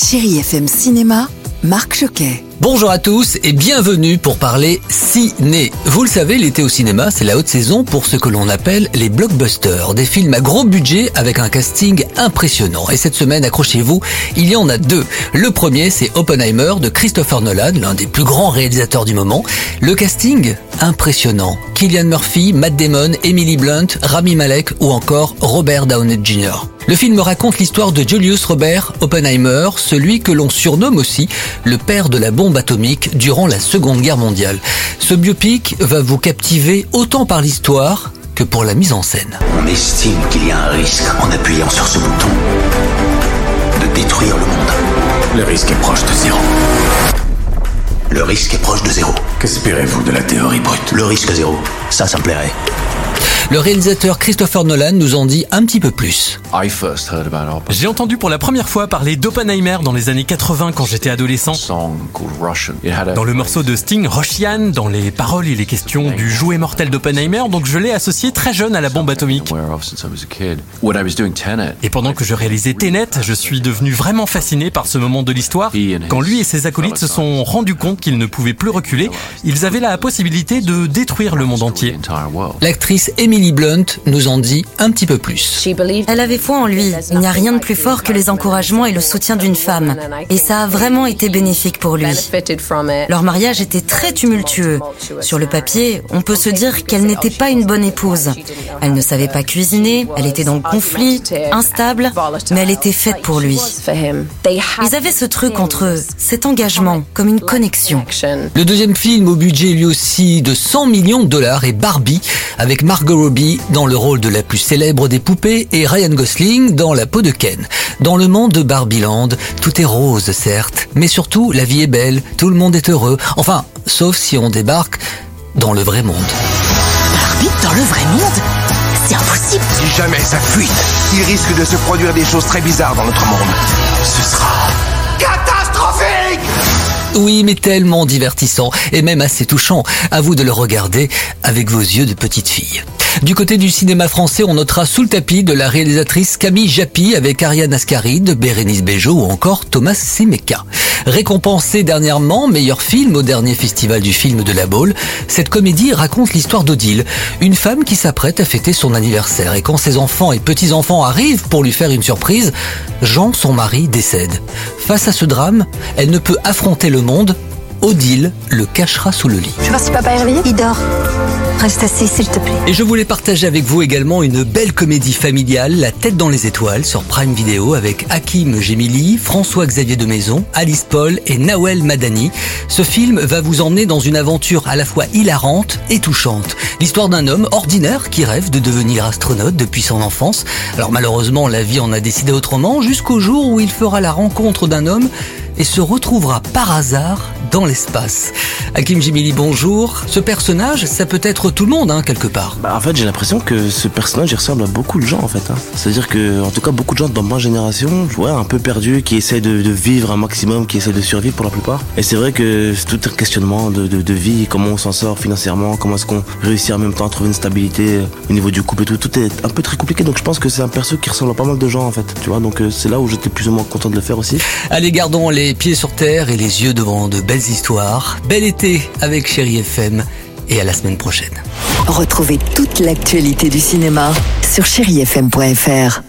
Chérie FM Cinéma, Marc Choquet. Bonjour à tous et bienvenue pour parler ciné. Vous le savez, l'été au cinéma, c'est la haute saison pour ce que l'on appelle les blockbusters, des films à gros budget avec un casting impressionnant. Et cette semaine, accrochez-vous, il y en a deux. Le premier, c'est Oppenheimer de Christopher Nolan, l'un des plus grands réalisateurs du moment. Le casting impressionnant. Killian Murphy, Matt Damon, Emily Blunt, Rami Malek ou encore Robert Downey Jr. Le film raconte l'histoire de Julius Robert Oppenheimer, celui que l'on surnomme aussi le père de la bombe atomique durant la Seconde Guerre mondiale. Ce biopic va vous captiver autant par l'histoire que pour la mise en scène. On estime qu'il y a un risque en appuyant sur ce bouton de détruire le monde. Le risque est proche de zéro. Le risque est proche de zéro. Qu'espérez-vous de la théorie brute? Le risque zéro, ça, ça me plairait. Le réalisateur Christopher Nolan nous en dit un petit peu plus. J'ai entendu pour la première fois parler d'Oppenheimer dans les années 80 quand j'étais adolescent. Dans le morceau de Sting, Russian, dans les paroles, il est question du jouet mortel d'Oppenheimer, donc je l'ai associé très jeune à la bombe atomique. Et pendant que je réalisais Tenet, je suis devenu vraiment fasciné par ce moment de l'histoire. Quand lui et ses acolytes se sont rendus compte qu'ils ne pouvaient plus reculer, ils avaient la possibilité de détruire le monde entier. L'actrice Emily Blunt nous en dit un petit peu plus. Elle avait en lui. Il n'y a rien de plus fort que les encouragements et le soutien d'une femme. Et ça a vraiment été bénéfique pour lui. Leur mariage était très tumultueux. Sur le papier, on peut se dire qu'elle n'était pas une bonne épouse. Elle ne savait pas cuisiner, elle était dans le conflit, instable, mais elle était faite pour lui. Ils avaient ce truc entre eux, cet engagement, comme une connexion. Le deuxième film au budget lui aussi de 100 millions de dollars est Barbie, avec Margot Robbie dans le rôle de la plus célèbre des poupées et Ryan Gosling dans la peau de Ken. Dans le monde de Barbieland, tout est rose certes, mais surtout la vie est belle, tout le monde est heureux, enfin, sauf si on débarque dans le vrai monde. Barbie dans le vrai monde? C'est impossible. Si jamais ça fuite, il risque de se produire des choses très bizarres dans notre monde. Ce sera catastrophique Oui, mais tellement divertissant et même assez touchant. À vous de le regarder avec vos yeux de petite fille. Du côté du cinéma français, on notera sous le tapis de la réalisatrice Camille Japy avec Ariane Ascaride, Bérénice Bejo ou encore Thomas Semeka. Récompensée dernièrement meilleur film au dernier festival du film de la Baule, cette comédie raconte l'histoire d'Odile, une femme qui s'apprête à fêter son anniversaire et quand ses enfants et petits-enfants arrivent pour lui faire une surprise, Jean, son mari, décède. Face à ce drame, elle ne peut affronter le monde Odile le cachera sous le lit. Tu vois si papa est réveillé Il dort. Reste assis, s'il te plaît. Et je voulais partager avec vous également une belle comédie familiale, La tête dans les étoiles, sur Prime Video, avec Hakim Gemili, François-Xavier de Maison, Alice Paul et Nawel Madani. Ce film va vous emmener dans une aventure à la fois hilarante et touchante. L'histoire d'un homme ordinaire qui rêve de devenir astronaute depuis son enfance. Alors malheureusement, la vie en a décidé autrement jusqu'au jour où il fera la rencontre d'un homme et se retrouvera par hasard dans l'espace. Hakim Jimili, bonjour. Ce personnage, ça peut être tout le monde, hein, quelque part. Bah, en fait, j'ai l'impression que ce personnage il ressemble à beaucoup de gens, en fait. Hein. C'est-à-dire que, en tout cas, beaucoup de gens dans ma génération, ouais, un peu perdus, qui essaient de, de, vivre un maximum, qui essaient de survivre pour la plupart. Et c'est vrai que c'est tout un questionnement de, de, de vie, comment on s'en sort financièrement, comment est-ce qu'on réussit en même temps à trouver une stabilité au niveau du couple et tout. Tout est un peu très compliqué, donc je pense que c'est un perso qui ressemble à pas mal de gens, en fait. Tu vois, donc euh, c'est là où j'étais plus ou moins content de le faire aussi. Allez, gardons les pieds sur terre et les yeux devant de belles histoires. Bel été avec Chéri FM et à la semaine prochaine. Retrouvez toute l'actualité du cinéma sur chérifm.fr.